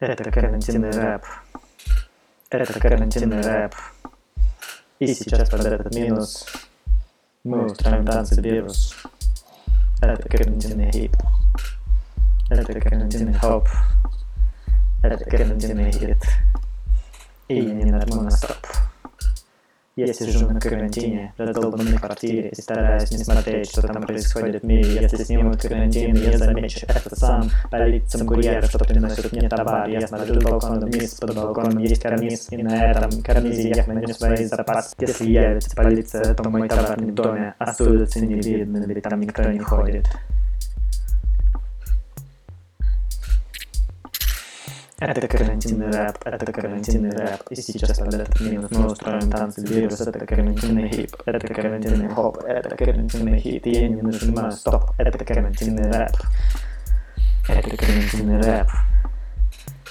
Это карантинный рэп. Это карантинный рэп. И сейчас под этот минус мы устраиваем танцы вирус. Это карантинный хип. Это карантинный хоп. Это карантинный хит. И не нажму на стоп. Я сижу на карантине, в раздолбанной квартире и стараюсь не смотреть, что там происходит в мире. Если снимут карантин, я замечу это сам. По лицам курьера, что приносят мне товар. Я смотрю с балкона вниз, под балконом есть карниз, и на этом карнизе я храню свои запасы. Если явится полиция, то мой товар не в доме, а с улицы не видно, ведь там никто не ходит. Это карантинный рэп, это карантинный рэп. И сейчас под этот минус мы устроим танцы вирус. Это карантинный хип, это карантинный хоп, это карантинный хит. Я не нажимаю стоп, это карантинный рэп. Это карантинный рэп.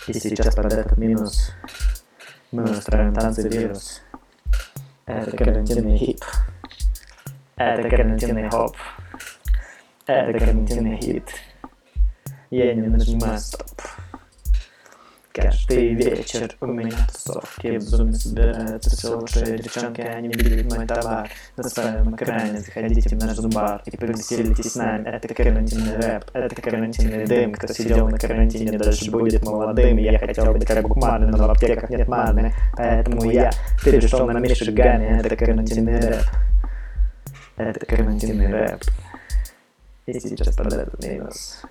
И сейчас под этот минус мы устроим танцы вирус. Это карантинный хип. Это карантинный хоп. Это карантинный хит. Я не нажимаю стоп. Каждый вечер у меня тусовки В зуме собираются все лучшие девчонки Они видят мой товар на своем экране Заходите в наш зумбар и повеселитесь с нами. Это карантинный рэп, это карантинный дым. Кто сидел на карантине, дальше будет молодым. Я хотел быть как букманы, но в аптеках нет маны. Поэтому я перешел на Мишигами. Это карантинный рэп. Это карантинный рэп. И сейчас под этот минус.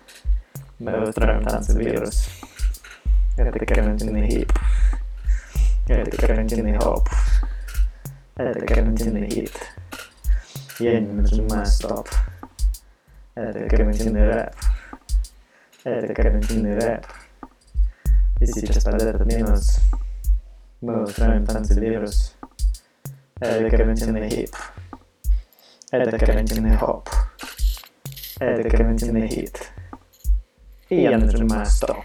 Мы устроим танцы вирус это карантинный хип. Это карантинный хоп. Это карантинный хит. Я не нажимаю стоп. Это карантинный рэп. Это карантинный рэп. И сейчас под этот минус мы устроим танцы вирус. Это карантинный хип. Это карантинный хоп. Это карантинный хит. И я нажимаю стоп.